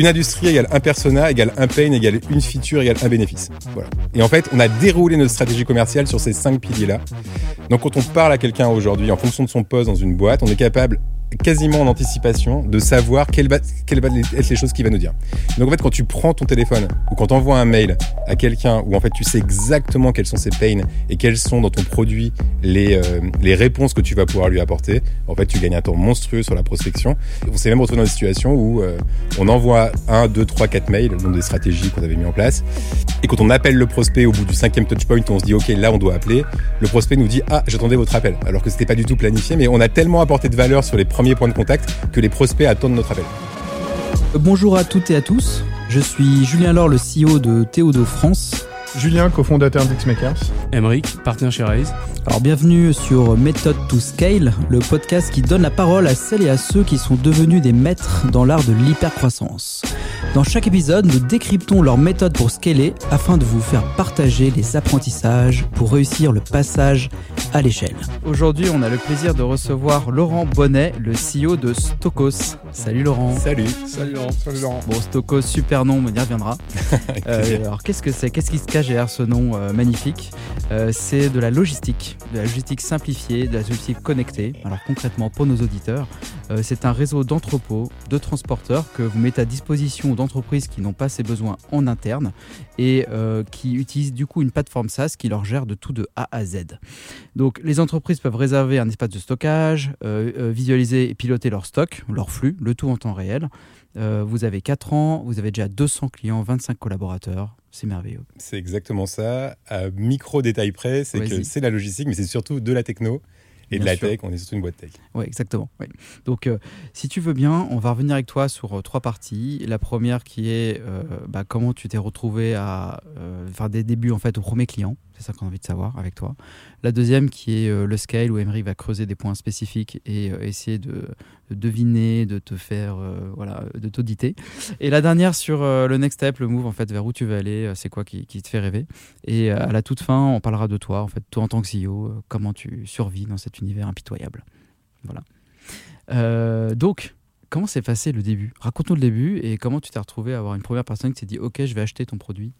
une industrie égale un persona égale un pain égale une feature égale un bénéfice. Voilà. Et en fait, on a déroulé notre stratégie commerciale sur ces cinq piliers-là. Donc quand on parle à quelqu'un aujourd'hui en fonction de son poste dans une boîte, on est capable quasiment en anticipation de savoir quelles, va, quelles vont être les choses qu'il va nous dire. Donc en fait, quand tu prends ton téléphone ou quand tu envoies un mail à quelqu'un où en fait tu sais exactement quels sont ses pains et quels sont dans ton produit les, euh, les réponses que tu vas pouvoir lui apporter, en fait tu gagnes un temps monstrueux sur la prospection. On s'est même retrouvé dans une situation où euh, on envoie un, deux, trois, quatre mails, donc des stratégies qu'on avait mis en place. Et quand on appelle le prospect au bout du cinquième touchpoint, on se dit ok là on doit appeler. Le prospect nous dit ah j'attendais votre appel, alors que c'était pas du tout planifié, mais on a tellement apporté de valeur sur les premier point de contact que les prospects attendent notre appel. Bonjour à toutes et à tous, je suis Julien Laure, le CEO de Théodo France. Julien, cofondateur d'Xmakers. Emeric, partenaire chez Raise. Alors bienvenue sur Method to Scale, le podcast qui donne la parole à celles et à ceux qui sont devenus des maîtres dans l'art de l'hypercroissance. Dans chaque épisode, nous décryptons leur méthode pour scaler afin de vous faire partager les apprentissages pour réussir le passage à l'échelle. Aujourd'hui, on a le plaisir de recevoir Laurent Bonnet, le CEO de Stokos. Salut Laurent. Salut. Salut Laurent. Salut Laurent. Bon, Stokos, super nom, on y reviendra. euh, alors, qu'est-ce que c'est? Qu'est-ce qui se cache derrière ce nom euh, magnifique? Euh, C'est de la logistique, de la logistique simplifiée, de la logistique connectée. Alors, concrètement, pour nos auditeurs, euh, c'est un réseau d'entrepôts, de transporteurs que vous mettez à disposition d'entreprises qui n'ont pas ces besoins en interne et euh, qui utilisent du coup une plateforme SaaS qui leur gère de tout de A à Z. Donc les entreprises peuvent réserver un espace de stockage, euh, euh, visualiser et piloter leur stock, leur flux, le tout en temps réel. Euh, vous avez 4 ans, vous avez déjà 200 clients, 25 collaborateurs. C'est merveilleux. C'est exactement ça. À micro détail près, c'est que c'est la logistique, mais c'est surtout de la techno et de la sûr. tech. On est surtout une boîte tech. Oui, exactement. Donc, euh, si tu veux bien, on va revenir avec toi sur euh, trois parties. La première qui est euh, bah, comment tu t'es retrouvé à faire des débuts en fait au premier client. C'est ça qu'on a envie de savoir avec toi. La deuxième qui est euh, le scale où Emery va creuser des points spécifiques et euh, essayer de, de deviner, de te faire, euh, voilà, de t'auditer. Et la dernière sur le next step, le move en fait vers où tu veux aller, c'est quoi qui, te fait rêver. Et à la toute fin, on parlera de toi en fait, toi en tant que CEO, comment tu survis dans cet univers impitoyable. Voilà. Donc, comment s'est passé le début? Raconte-nous le début et comment tu t'es retrouvé à avoir une première personne qui s'est dit Ok, je vais acheter ton produit?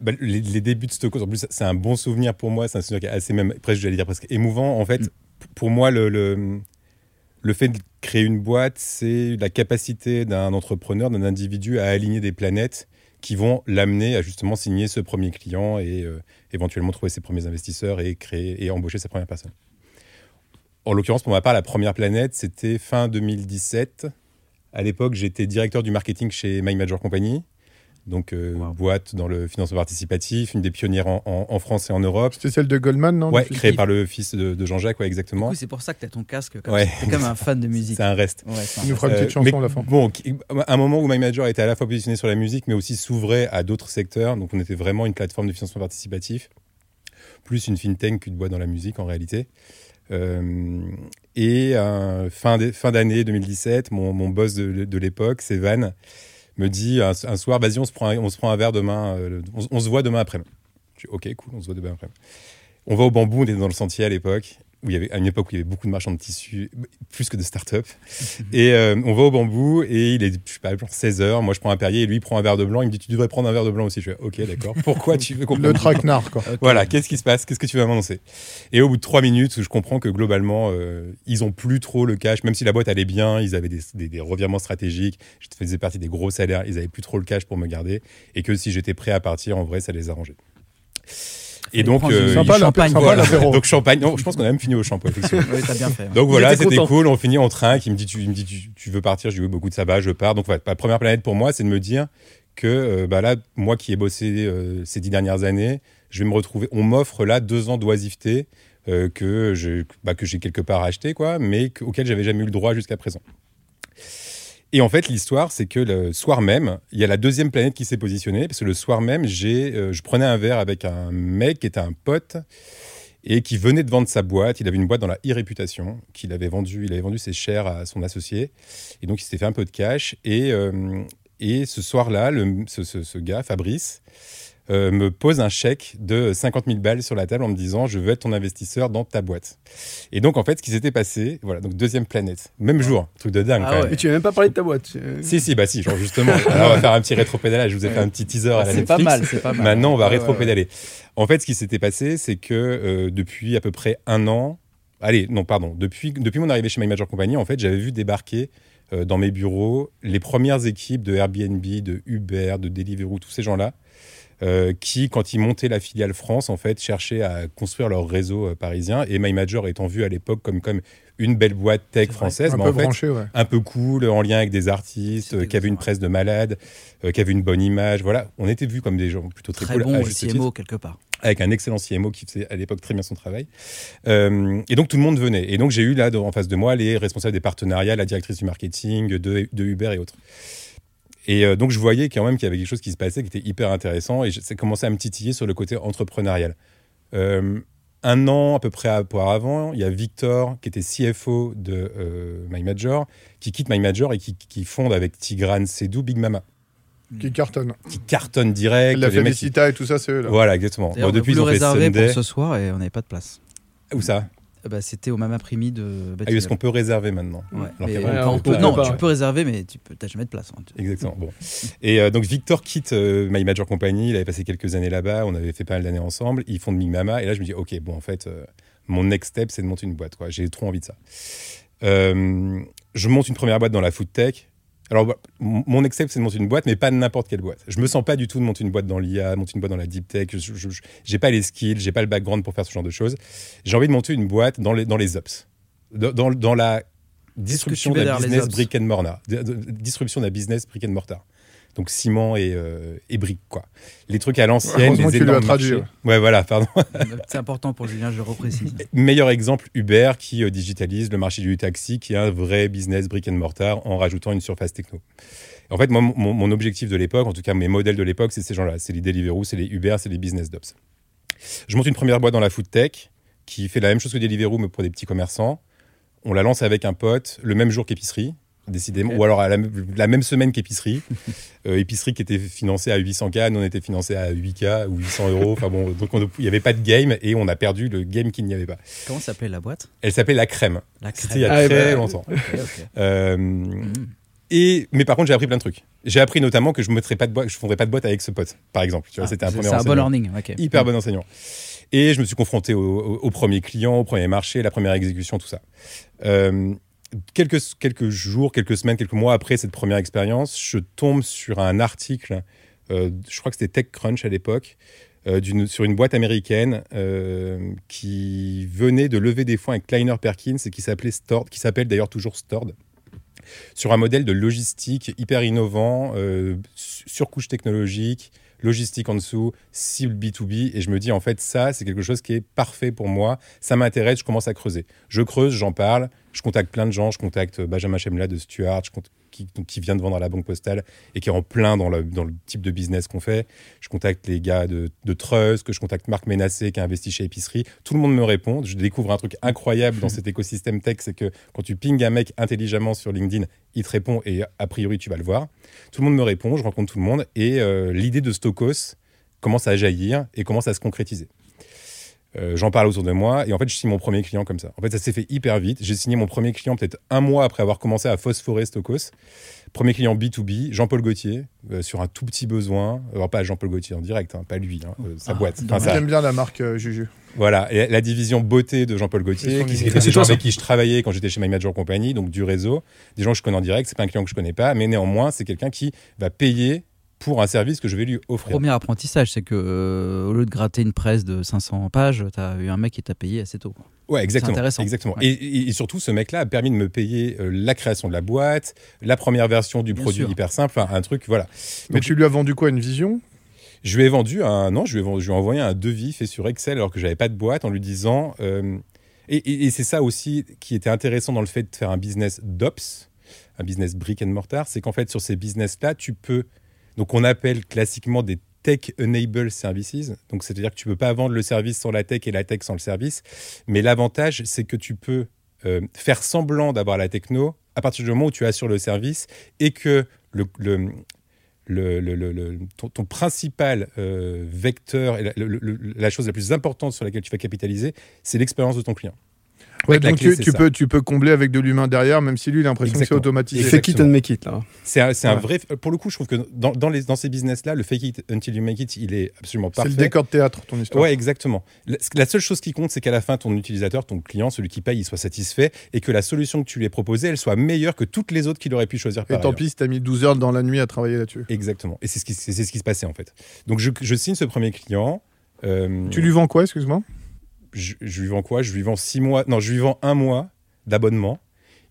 Bah, les, les débuts de Stokos, en plus, c'est un bon souvenir pour moi. C'est un souvenir qui est assez même, presque, j'allais dire presque émouvant. En fait, Mm. pour moi, le, le, le fait de créer une boîte, c'est la capacité d'un entrepreneur, d'un individu à aligner des planètes qui vont l'amener à justement signer ce premier client et euh, éventuellement trouver ses premiers investisseurs et créer et embaucher sa première personne. En l'occurrence, pour ma part, la première planète, c'était fin 2017. À l'époque, j'étais directeur du marketing chez My Major Company, donc euh, Wow. boîte dans le financement participatif, une des pionnières en, en- en France et en Europe. C'était celle de Goldman, non Ouais, créée par le fils de, de Jean-Jacques, ouais, exactement. c'est pour ça que tu as ton casque. Comme Ouais. Tu es comme un fan de musique. C'est un reste. Ouais, c'est un Il nous fera une petite Euh, chanson à la fin. Bon, un moment où My Major était à la fois positionné sur la musique, mais aussi s'ouvrait à d'autres secteurs. Donc, on était vraiment une plateforme de financement participatif, plus une fintech qu'une boîte dans la musique en réalité. Euh, et euh, fin d'année 2017, mon, mon boss de, de l'époque, Sévan, me dit un, soir, vas-y, on se prend, un- on se prend un verre demain, euh, on, on se voit demain après. Je dis, ok, cool, on se voit demain après. On va au bambou, on était dans le sentier à l'époque, où il y avait, à une époque où il y avait beaucoup de marchands de tissus, plus que de start-up. Et euh, on va au bambou et il est, je sais pas, genre 16 heures. Moi, je prends un Perrier et lui, il prend un verre de blanc. Il me dit, tu devrais prendre un verre de blanc aussi. Je fais, ok, d'accord. Pourquoi tu veux qu'on Le traquenard, quoi. Voilà, qu'est-ce qui se passe? Qu'est-ce que tu vas m'annoncer? Et au bout de trois minutes, je comprends que globalement, euh, ils ont plus trop le cash. Même si la boîte allait bien, ils avaient des, des- des revirements stratégiques. Je faisais partie des gros salaires. Ils avaient plus trop le cash pour me garder. Et que si j'étais prêt à partir, en vrai, ça les arrangeait. Et donc, euh, champagne. sympa, voilà. donc champagne. Non, je pense qu'on a même fini au shampoing, effectivement. Oui, t'as bien fait. Donc voilà, était c'était cool. On finit en train. Qui me dit, tu, il me dit, tu, tu veux partir? Je dis oui, beaucoup de ça va, je pars. Donc voilà, la première planète pour moi, c'est de me dire que euh, bah là, moi qui ai bossé euh, ces dix dernières années, je vais me retrouver. On m'offre là deux ans d'oisiveté euh, que je, bah, que j'ai quelque part acheté, quoi, mais que- auquel j'avais jamais eu le droit jusqu'à présent. Et en fait, l'histoire, c'est que le soir même, il y a la deuxième planète qui s'est positionnée, parce que le soir même, j'ai, euh, je prenais un verre avec un mec qui était un pote et qui venait de vendre sa boîte. Il avait une boîte dans la e-réputation qu'il avait vendu. Il avait vendu ses shares à son associé. Et donc, il s'était fait un peu de cash. Et, euh, et ce soir-là, ce- ce gars, Fabrice, euh, me pose un chèque de 50 000 balles sur la table en me disant je veux être ton investisseur dans ta boîte. Et donc en fait, ce qui s'était passé, voilà, donc deuxième planète, même jour, truc de dingue. Ah quand ouais. même. Mais tu n'as même pas parlé de ta boîte. Si si bah si, genre justement. Alors on va faire un petit rétropédalage. Je vous ai fait un petit teaser à la C'est pas Netflix. mal, c'est pas mal. Maintenant, on va ouais, rétropédaler. En fait, ce qui s'était passé, c'est que euh, depuis à peu près un an, allez, non, pardon, depuis, depuis mon arrivée chez My Major Company, en fait, j'avais vu débarquer euh, dans mes bureaux les premières équipes de Airbnb, de Uber, de Deliveroo, tous ces gens-là, euh, qui, quand ils montaient la filiale France, en fait, cherchaient à construire leur réseau euh, parisien. Et My Major étant vu à l'époque comme, comme une belle boîte tech française, Un mais peu en fait, branché, ouais. un peu cool, en lien avec des artistes, euh, qui avaient une presse de malades, euh, qui avaient une bonne image. Voilà, on était vus comme des gens plutôt très, Très cool. bon à titre CMO quelque part. avec un excellent CMO qui faisait à l'époque très bien son travail. Euh, et donc tout le monde venait. Et donc j'ai eu là en face de moi les responsables des partenariats, la directrice du marketing, de, de Uber et autres. Et euh, donc je voyais quand même qu'il y avait quelque chose qui se passait qui était hyper intéressant et ça commençait à me titiller sur le côté entrepreneurial. Euh, un an à peu près auparavant, il y a Victor qui était CFO de euh, My Major, qui quitte My Major et qui, qui fonde avec Tigran Sedou Big Mama, Qui cartonne. qui cartonne direct. La mecs qui- Félicita et tout ça, c'est eux, là. Voilà, exactement. Bon, depuis, ils ont fait Sunday. pour ce soir et on n'avait pas de place. Où ça? Ben, C'était au Mama Primi de Ah est-ce qu'on peut réserver maintenant Ouais, Alors mais on on peut- peut non, pas, tu ouais. peux réserver, mais tu peux, t'as jamais de place. hein. Exactement. Bon. Et euh, donc Victor quitte euh, My Major Company. Il avait passé quelques années là-bas. On avait fait pas mal d'années ensemble. Ils font de Big Mama. Et là, je me dis, ok, bon, en fait, euh, mon next step, c'est de monter une boîte. quoi. J'ai trop envie de ça. Euh, je monte une première boîte dans la food tech. Alors, bah, mon step, c'est de monter une boîte, mais pas n'importe quelle boîte. Je me sens pas du tout de monter une boîte dans l'IA, monter une boîte dans la deep tech. Je, j'ai pas les skills, j'ai pas le background pour faire ce genre de choses. J'ai envie de monter une boîte dans les, dans les ops, dans, dans, dans la distribution veux d'un business brick and mortar. D- d- Distribution d'un business brick and mortar. Donc ciment et, euh, et briques, quoi. Les trucs à l'ancienne, les tu énormes traduit. Ouais, voilà, pardon. C'est important pour Julien, je le reprécise. Meilleur exemple, Uber qui euh, digitalise le marché du taxi, qui est un vrai business brick and mortar en rajoutant une surface techno. En fait, moi, mon, mon objectif de l'époque, en tout cas mes modèles de l'époque, c'est ces gens-là. C'est les Deliveroo, c'est les Uber, c'est les business d'ops. Je monte une première boîte dans la food tech qui fait la même chose que Deliveroo, mais pour des petits commerçants. On la lance avec un pote le même jour qu'épicerie, décidément, ou alors à la, la même semaine qu'épicerie. Euh, épicerie qui était financée à 800K, nous on était financé à 8K ou 800 euros. Enfin bon, donc on- il n'y avait pas de game et on a perdu le game qu'il n'y avait pas. Comment s'appelait la boîte? Elle s'appelait La Crème. La C'était il y a Ah, très bah, longtemps. Euh, Mhm. et, mais par contre, j'ai appris plein de trucs. J'ai appris notamment que je ne pas de boîte, je fondrais pas de boîte avec ce pote, par exemple. Tu vois, Ah, c'était un c'est- premier C'est un bon learning. Hyper bon enseignant. Et je me suis confronté au, au- au premier client, au premier marché, la première exécution, tout ça. Euh, quelques, quelques jours, quelques semaines, quelques mois après cette première expérience, je tombe sur un article, euh, je crois que c'était TechCrunch à l'époque, euh, sur une boîte américaine euh, qui venait de lever des fonds avec Kleiner Perkins et qui s'appelait Stored, qui s'appelle d'ailleurs toujours Stored, sur un modèle de logistique hyper innovant, su- surcouche technologique, logistique en dessous, cible B2B. Et je me dis, en fait, ça, c'est quelque chose qui est parfait pour moi. Ça m'intéresse, je commence à creuser. Je creuse, j'en parle, je contacte plein de gens. Je contacte Benjamin Chemla de Stuart, je qui, donc, qui vient de vendre à la Banque Postale et qui est en plein dans le, dans le type de business qu'on fait. Je contacte les gars de, de Trust, que je contacte Marc Ménassé qui a investi chez Épicerie. Tout le monde me répond. Je découvre un truc incroyable dans cet écosystème tech, c'est que quand tu pinges un mec intelligemment sur LinkedIn, il te répond et a priori tu vas le voir. Tout le monde me répond, je rencontre tout le monde et euh, l'idée de Stokos commence à jaillir et commence à se concrétiser. Euh, J'en parle autour de moi et en fait je signe mon premier client comme ça. En fait ça s'est fait hyper vite. J'ai signé mon premier client peut-être un mois après avoir commencé à phosphorer Stokos. Premier client B2B, Jean-Paul Gaultier, euh, sur un tout petit besoin. Alors pas Jean-Paul Gaultier en direct, hein, pas lui, hein, euh, sa Ah, boîte. ça- J'aime bien la marque euh, Juju. voilà, et la division beauté de Jean-Paul Gaultier, qui était C'est des gens avec qui je travaillais quand j'étais chez My Major Company, donc du réseau, des gens que je connais en direct, c'est pas un client que je connais pas, mais néanmoins, c'est quelqu'un qui va payer pour un service que je vais lui offrir. Premier apprentissage, c'est que euh, au lieu de gratter une presse de 500 pages, t'as eu un mec qui t'a payé assez tôt. Ouais, exactement. intéressant. exactement. Ouais. Et, surtout, ce mec-là a permis de me payer euh, la création de la boîte, la première version du Bien produit sûr. hyper simple, un truc, voilà. Mais tu lui as vendu quoi Une vision? Je lui ai vendu un non, je lui ai, vendu- je lui ai envoyé un devis fait sur Excel alors que j'avais pas de boîte en lui disant euh, et, et- et c'est ça aussi qui était intéressant dans le fait de faire un business d'ops, un business brick and mortar, c'est qu'en fait sur ces business là tu peux donc on appelle classiquement des tech enable services donc c'est-à-dire que tu peux pas vendre le service sans la tech et la tech sans le service mais l'avantage c'est que tu peux euh, faire semblant d'avoir la techno à partir du moment où tu assures le service et que le, ton, principal euh, vecteur et la chose la plus importante sur laquelle tu vas capitaliser, c'est l'expérience de ton client. Ouais, donc clé, tu, c'est peux, tu peux combler avec de l'humain derrière, même si lui, il a l'impression que c'est automatisé. Fake it and make it, là. C'est un, c'est un Ouais. vrai. Pour le coup, je trouve que dans, dans, les, dans ces business-là, le fake it until you make it, il est absolument C'est parfait. le décor de théâtre, ton histoire. Ouais, exactement. La, la seule chose qui compte, c'est qu'à la fin, ton utilisateur, ton client, celui qui paye, il soit satisfait et que la solution que tu lui as proposée, elle soit meilleure que toutes les autres qu'il aurait pu choisir par Et tant pis si t'as mis 12 heures dans la nuit à travailler là-dessus. Exactement. Et c'est ce, qui- c'est c'est ce qui se passait en fait. Donc je, je signe ce premier client. euh, Tu lui vends quoi, excuse-moi? Je, je lui vends quoi? Je lui vends six mois. Non, je lui vends un mois d'abonnement.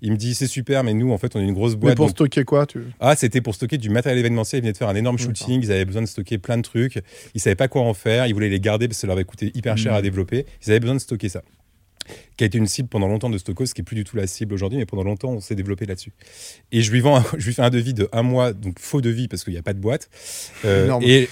Il me dit c'est super, mais nous en fait on est une grosse Mais boîte. pour donc- stocker quoi tu... Ah, c'était pour stocker du matériel événementiel. Ils venaient de faire un énorme shooting. Ils avaient besoin de stocker plein de trucs. Ils savaient pas quoi en faire. Ils voulaient les garder parce que ça leur avait coûté hyper cher à développer. Ils avaient besoin de stocker ça. Qui a été une cible pendant longtemps de Stockos, ce qui est plus du tout la cible aujourd'hui, mais pendant longtemps on s'est développé là-dessus. Et je lui vends, un- je lui fais un devis de un mois, donc faux devis parce qu'il n'y a pas de boîte. Euh, et,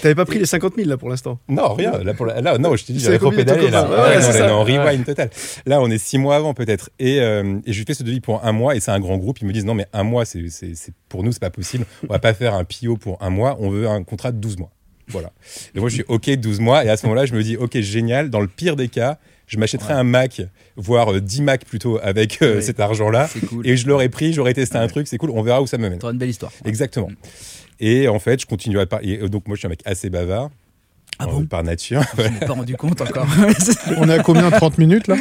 t'avais pas pris les 50 000 là pour l'instant? Non, rien. Là, pour la- là, non, je dit, Tu j'avais trop pédalé. Là, Ouais, Ouais, non, c'est là, ça. non, rewind total. Là, on est six mois avant peut-être. Et, euh, et je lui fais ce devis pour un mois et c'est un grand groupe. Ils me disent non, mais un mois, c'est, c'est, c'est- pour nous, c'est pas possible. On va pas faire un PO pour un mois. On veut un contrat de 12 mois. Voilà. Et moi, je suis OK, 12 mois. Et à ce moment-là, je me dis OK, génial. Dans le pire des cas, je m'achèterais Ouais. un Mac, voire euh, 10 Mac plutôt, avec euh, Ouais. cet argent-là. Cool. Et je l'aurais pris, j'aurais testé un truc, c'est cool. On verra où ça me mène. T'auras une belle histoire. Exactement. Mm. Et en fait, je continue à parler. et, euh, Donc, moi, je suis un mec assez bavard. Ah euh, bon? Par nature. Je m'en pas rendu compte encore. On est à combien 30 minutes là?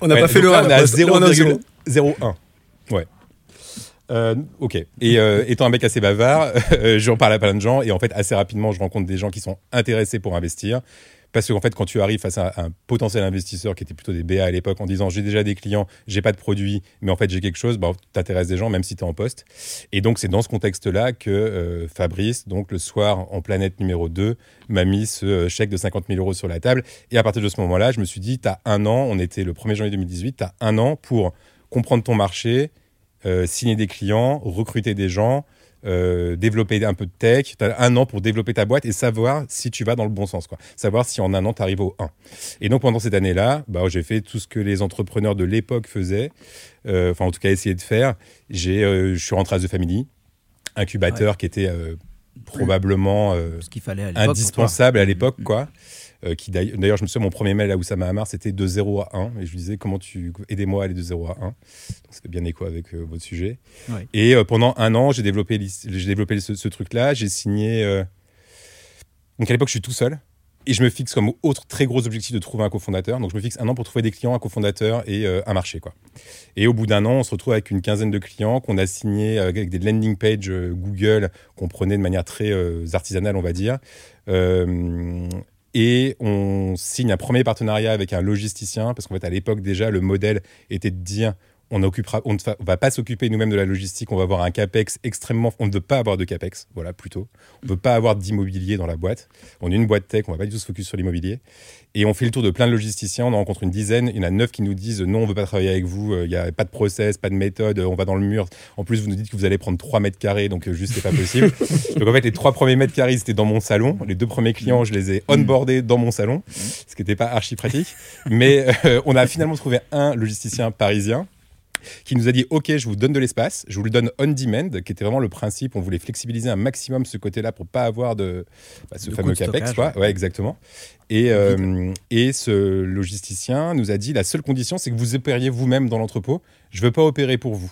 On n'a Ouais, pas fait le là, 1. On est à 0,01. Ouais. Euh, ok. Et euh, étant un mec assez bavard, euh, j'en parle à plein de gens et en fait assez rapidement, je rencontre des gens qui sont intéressés pour investir. Parce qu'en fait, quand tu arrives face à un potentiel investisseur qui était plutôt des BA à l'époque en disant j'ai déjà des clients, j'ai pas de produit, mais en fait j'ai quelque chose, bah, t'intéresses des gens même si tu es en poste. Et donc c'est dans ce contexte-là que euh, Fabrice, donc le soir en planète numéro 2, m'a mis ce euh, chèque de 50 000 euros sur la table. Et à partir de ce moment-là, je me suis dit, tu as un an, on était le 1er janvier 2018, tu as un an pour comprendre ton marché, euh, signer des clients, recruter des gens, euh, développer un peu de tech. Tu as un an pour développer ta boîte et savoir si tu vas dans le bon sens. Quoi. Savoir si en un an, tu arrives au 1. Et donc pendant cette année-là, bah, j'ai fait tout ce que les entrepreneurs de l'époque faisaient, euh, enfin en tout cas essayer de faire. J'ai, euh, je suis rentré à The Family, incubateur qui était probablement... Ce qu'il fallait à l'époque. pour indispensable à l'époque, Mm. quoi. Euh, qui d'ailleurs, je me souviens, mon premier mail à Oussama Hamar, c'était de 0 à 1. Et je lui disais, comment tu. Aidez-moi à aller de 0 à 1. Donc, c'était bien écho avec euh, votre sujet. Ouais. Et euh, pendant un an, j'ai développé, j'ai développé ce, ce truc-là. J'ai signé. Donc, à l'époque, je suis tout seul. Et je me fixe comme autre très gros objectif de trouver un cofondateur. Donc, je me fixe un an pour trouver des clients, un cofondateur et un marché, quoi. Et au bout d'un an, on se retrouve avec une quinzaine de clients qu'on a signés avec des landing pages Google qu'on prenait de manière très artisanale, on va dire. Euh, et on signe un premier partenariat avec un logisticien, parce qu'en fait, à l'époque, déjà, le modèle était de dire on occupera, on ne va pas s'occuper nous-mêmes de la logistique, on va avoir un capex extrêmement. On ne veut pas avoir de capex, voilà, plutôt. On ne veut pas avoir d'immobilier dans la boîte. On est une boîte tech, on va pas du tout se focus sur l'immobilier. Et on fait le tour de plein de logisticiens, on en rencontre une dizaine. Il y en a neuf qui nous disent non, on veut pas travailler avec vous, euh, il n'y a pas de process, pas de méthode, euh, on va dans le mur. En plus, vous nous dites que vous allez prendre 3 mètres carrés, donc euh, juste, c'est pas possible. donc en fait, les trois premiers mètres carrés, c'était dans mon salon. Les deux premiers clients, je les ai onboardés dans mon salon, ce qui n'était pas archi pratique. Mais euh, on a finalement trouvé un logisticien parisien qui nous a dit ok je vous donne de l'espace je vous le donne on demand qui était vraiment le principe. On voulait flexibiliser un maximum ce côté là pour pas avoir de bah, ce De fameux de capex quoi. ouais. Exactement. Et, euh, et ce logisticien nous a dit la seule condition c'est que vous opériez vous-même dans l'entrepôt. Je veux pas opérer pour vous.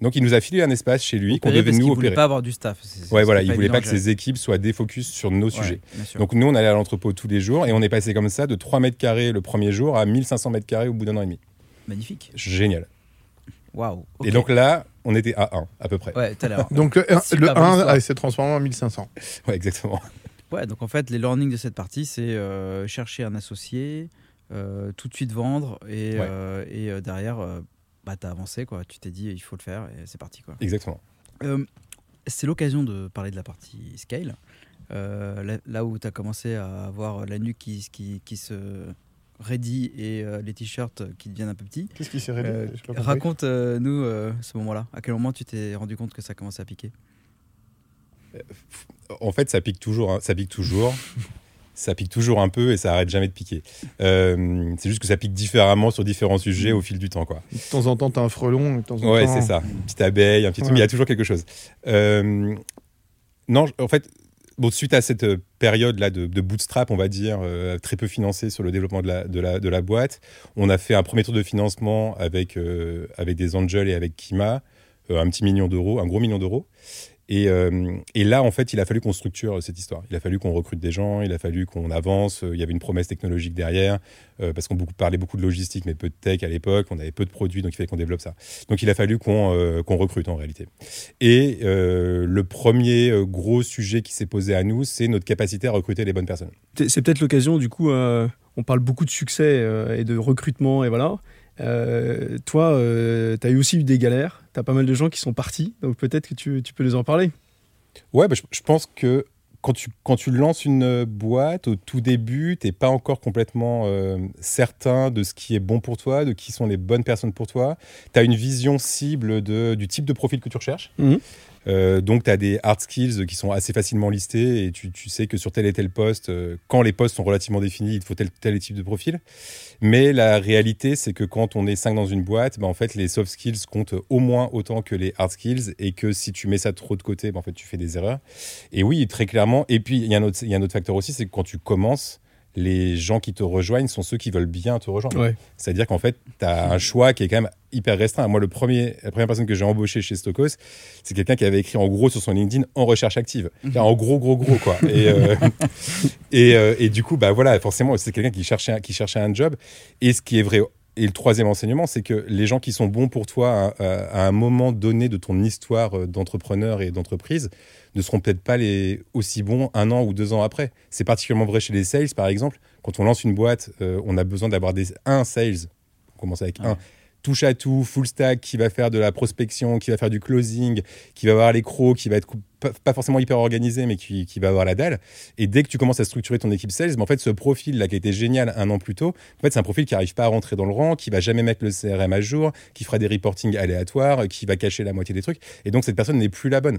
Donc il nous a filé un espace chez lui qu'on devait nous voulait opérer. pas avoir du staff. C'est- ouais voilà il voulait pas que ses équipes soient défocus sur nos Ouais, sujets. donc nous on allait à l'entrepôt tous les jours et on est passé comme ça de 3 mètres carrés le premier jour à 1500 mètres carrés au bout d'un an et demi. Magnifique. génial Waouh. et donc là on était à 1 à peu près Ouais, tout à l'heure. Donc le, un- Super le bonne 1 histoire. ah, s'est transformé en 1500. ouais exactement Ouais, donc en fait, les learnings de cette partie, c'est euh, chercher un associé, euh, tout de suite vendre, et, Ouais. euh, et euh, derrière, euh, bah, t'as avancé, quoi. Tu t'es dit, il faut le faire, et c'est parti, quoi. exactement Euh, c'est l'occasion de parler de la partie scale. Euh, là, là où tu as commencé à avoir la nuque qui, qui, qui se raidit et euh, les t-shirts qui deviennent un peu petits. Qu'est-ce qui s'est Euh, pas compris. Raconte-nous euh, ce moment-là. À quel moment tu t'es rendu compte que ça commençait à piquer? En fait, ça pique toujours. hein. Ça pique toujours. ça pique toujours un peu et ça arrête jamais de piquer. Euh, c'est juste que ça pique différemment sur différents sujets au fil du temps, quoi. De temps en temps, t'as un frelon. De temps en Ouais, temps... c'est ça. Une petite abeille, un petit truc, Ouais. mais il y a toujours quelque chose. Euh, Non, en fait, bon, suite à cette euh, période-là de, bootstrap, on va dire, euh, très peu financée sur le développement de la, boîte, on a fait un premier tour de financement avec, euh, avec des angels et avec Kima, un petit million d'euros, un gros million d'euros. Et, euh, et là, en fait, il a fallu qu'on structure cette histoire. Il a fallu qu'on recrute des gens, il a fallu qu'on avance. euh, Il y avait une promesse technologique derrière, euh, parce qu'on parlait beaucoup de logistique, mais peu de tech à l'époque. On avait peu de produits, donc il fallait qu'on développe ça. Donc il a fallu qu'on euh, recrute en réalité. Et euh, le premier euh, gros sujet qui s'est posé à nous, c'est notre capacité à recruter les bonnes personnes. C'est peut-être l'occasion, du coup, euh, on parle beaucoup de succès euh, et de recrutement, et voilà. Euh, toi, tu as eu aussi eu des galères, tu as pas mal de gens qui sont partis, donc peut-être que tu, tu peux nous en parler. Ouais, bah, je, je pense que quand tu, quand tu lances une euh, boîte, au tout début, tu n'es pas encore complètement euh, certain de ce qui est bon pour toi, de qui sont les bonnes personnes pour toi. Tu as une vision cible de, du type de profil que tu recherches. Mhm. Euh, donc, tu as des hard skills qui sont assez facilement listés et tu, sais que sur tel et tel poste, euh, quand les postes sont relativement définis, il faut tel, tel type de profil. Mais la réalité, c'est que quand on est 5 dans une boîte, bah, en fait, les soft skills comptent au moins autant que les hard skills et que si tu mets ça trop de côté, bah, en fait, tu fais des erreurs. Et oui, très clairement. Et puis, il y a un autre facteur aussi, c'est que quand tu commences, les gens qui te rejoignent sont ceux qui veulent bien te rejoindre. Ouais. C'est-à-dire qu'en fait, tu as un choix qui est quand même hyper restreint. Moi, le premier, la première personne que j'ai embauchée chez Stokos, c'est quelqu'un qui avait écrit en gros sur son LinkedIn en recherche active. Enfin, En gros, gros, gros, quoi. Et, euh, et, euh, et du coup, bah voilà, forcément, c'est quelqu'un qui cherchait, un- qui cherchait un job. Et ce qui est vrai. Et le troisième enseignement, c'est que les gens qui sont bons pour toi à, à- à un moment donné de ton histoire euh, d'entrepreneur et d'entreprise ne seront peut-être pas les aussi bons un an ou deux ans après. C'est particulièrement vrai chez les sales, par exemple. Quand on lance une boîte, euh, on a besoin d'avoir des, un sales. On commence avec Ouais. un touche à tout, full stack, qui va faire de la prospection, qui va faire du closing, qui va avoir les crocs, qui va être pas, forcément hyper organisé, mais qui, qui va avoir la dalle. Et dès que tu commences à structurer ton équipe sales, mais en fait, ce profil-là qui a été génial un an plus tôt, en fait, c'est un profil qui n'arrive pas à rentrer dans le rang, qui va jamais mettre le CRM à jour, qui fera des reportings aléatoires, qui va cacher la moitié des trucs. Et donc, cette personne n'est plus la bonne.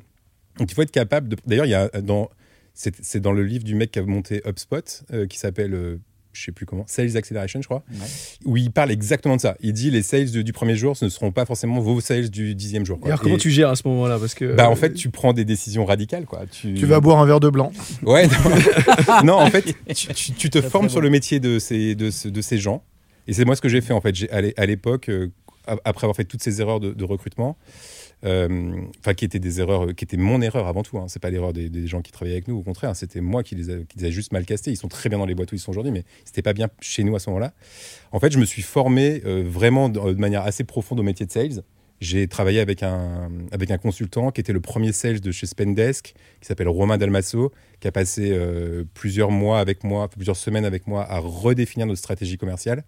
Donc, il faut être capable de. D'ailleurs, il y a dans. C'est c'est dans le livre du mec qui a monté HubSpot, euh, qui s'appelle. euh, je sais plus comment, Sales Acceleration, je crois, Ouais. où il parle exactement de ça. Il dit les sales de- du premier jour, ce ne seront pas forcément vos sales du dixième jour. Et quoi. alors, comment Et- tu gères à ce moment-là? Parce que bah, en euh, fait, tu prends des décisions radicales, quoi. Tu, Tu vas boire un verre de blanc. Ouais, non, Non, en fait, tu, tu- tu te formes sur le métier de ces, de, ce- de ces gens. Et c'est moi ce que j'ai fait, en fait. J'ai- À l'é- à l'époque, euh, après avoir fait toutes ces erreurs de, de recrutement, euh, enfin, qui étaient des erreurs, euh, qui étaient mon erreur avant tout. Hein. C'est pas l'erreur des, gens qui travaillaient avec nous, au contraire, c'était moi qui les, a, juste mal castés. Ils sont très bien dans les boîtes où ils sont aujourd'hui, mais c'était pas bien chez nous à ce moment-là. En fait, je me suis formé euh, vraiment de, de manière assez profonde au métier de sales. J'ai travaillé avec un, avec un consultant qui était le premier sales de chez Spendesk, qui s'appelle Romain Dalmasso, qui a passé euh, plusieurs mois avec moi, plusieurs semaines avec moi à redéfinir notre stratégie commerciale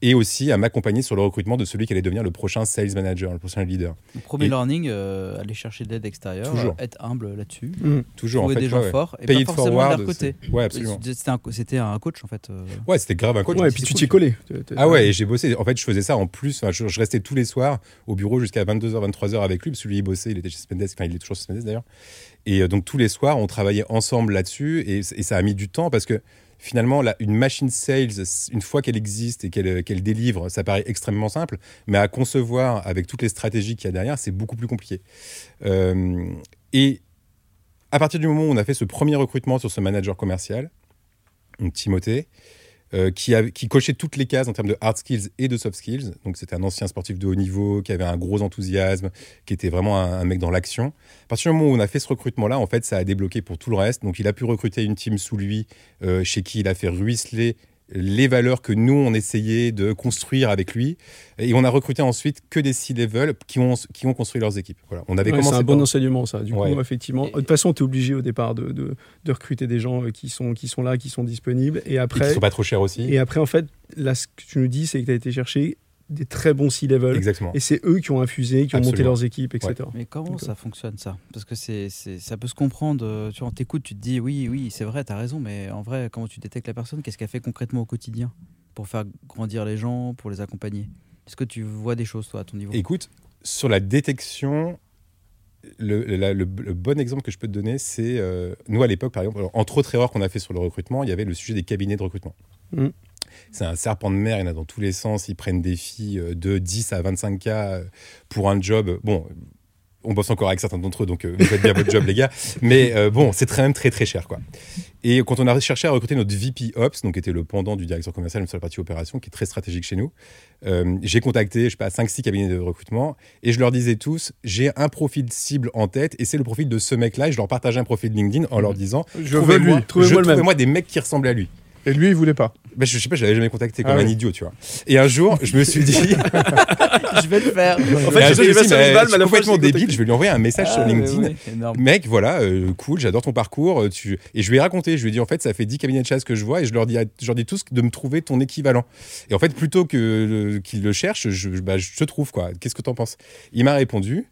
et aussi à m'accompagner sur le recrutement de celui qui allait devenir le prochain sales manager, le prochain leader. Le premier Et- learning, euh, aller chercher de l'aide extérieure, Toujours. être humble là-dessus, hum, Toujours trouver en fait. des gens ouais, ouais. forts et Pay pas it forcément de forward, leur côté. Ouais, absolument. C'était un, c'était un coach en fait. euh. Ouais, c'était grave un coach. Ouais, et puis tu t'y es collé. Ah ouais, et j'ai bossé. En fait, je faisais ça en plus. Enfin, je, je restais tous les soirs au bureau jusqu'à 22h, 23h avec lui, parce que lui, il bossait, il était chez Spendesk, enfin, il est toujours chez Spendesk d'ailleurs. Et euh, donc, tous les soirs, on travaillait ensemble là-dessus, et, ça a mis du temps parce que finalement, une machine sales, une fois qu'elle existe et qu'elle qu'elle délivre, ça paraît extrêmement simple, mais à concevoir avec toutes les stratégies qu'il y a derrière, c'est beaucoup plus compliqué. Euh, et à partir du moment où on a fait ce premier recrutement sur ce manager commercial, Timothée, euh, qui, cochait toutes les cases en termes de hard skills et de soft skills. Donc c'était un ancien sportif de haut niveau, qui avait un gros enthousiasme, qui était vraiment un, un mec dans l'action. À partir du moment où on a fait ce recrutement-là, en fait, ça a débloqué pour tout le reste. Donc il a pu recruter une team sous lui, euh, chez qui il a fait ruisseler les valeurs que nous, on essayait de construire avec lui. Et on a recruté ensuite que des C-level qui ont, qui ont construit leurs équipes. Voilà. On avait Ouais, c'est commencé un bon par- enseignement, ça. Du Ouais. coup, effectivement. Et- De toute façon, tu es obligé au départ de, de, de recruter des gens euh, qui sont, qui sont là, qui sont disponibles. Et et qui après, sont pas trop chers aussi. et après en fait, là, ce que tu nous dis, c'est que tu as été chercher des très bons C-level. Exactement. Et c'est eux qui ont infusé, qui ont monté leurs équipes, etc. Mais comment ça fonctionne ça? Parce que c'est, c'est- ça peut se comprendre. euh, Tu vois, on t'écoute, tu te dis oui, oui, c'est vrai, t'as raison, mais en vrai, comment tu détectes la personne? Qu'est-ce qu'elle fait concrètement au quotidien pour faire grandir les gens, pour les accompagner? Est-ce que tu vois des choses toi à ton niveau? Écoute, sur la détection, le, la- le- le bon exemple que je peux te donner, c'est euh, nous à l'époque, par exemple, alors, entre autres erreurs qu'on a fait sur le recrutement, il y avait le sujet des cabinets de recrutement. Mhm. C'est un serpent de mer, il y en a dans tous les sens. Ils prennent des filles euh, de 10 à 25K euh, pour un job. Bon, On bosse encore avec certains d'entre eux, donc euh, vous faites bien votre job, les gars. Mais euh, bon, c'est très, même très, très cher, quoi. Et quand on a cherché à recruter notre VP Ops, donc qui était le pendant du directeur commercial, même sur la partie opération, qui est très stratégique chez nous, euh, j'ai contacté, je sais pas, 5-6 cabinets de recrutement, et je leur disais tous, j'ai un profil cible en tête, et c'est le profil de ce mec-là, et je leur partageais un profil LinkedIn en leur disant, Je trouvez-moi trouvez-moi trouvez-moi des mecs qui ressemblent à lui. Et lui, il voulait pas. Bah, je sais pas, je l'avais jamais contacté comme Ah un oui. idiot, tu vois. Et un jour, je me suis dit, je vais le faire. En fait, un j'ai jour, je me suis dit, 25 000 mais balles, je mais à la suis fois, complètement l'ai débile, je vais lui envoyer un message sur Ah, mais LinkedIn. énorme. Mec, voilà, euh, cool, j'adore ton parcours. euh, Tu... Et je lui ai raconté, je lui ai dit, en fait, ça fait 10 cabinets de chasse que je vois et je leur dis, à- je leur dis tous de me trouver ton équivalent. Et en fait, plutôt que euh, qu'il le cherche, je, bah, je te trouve, quoi. Qu'est-ce que t'en penses? Il m'a répondu.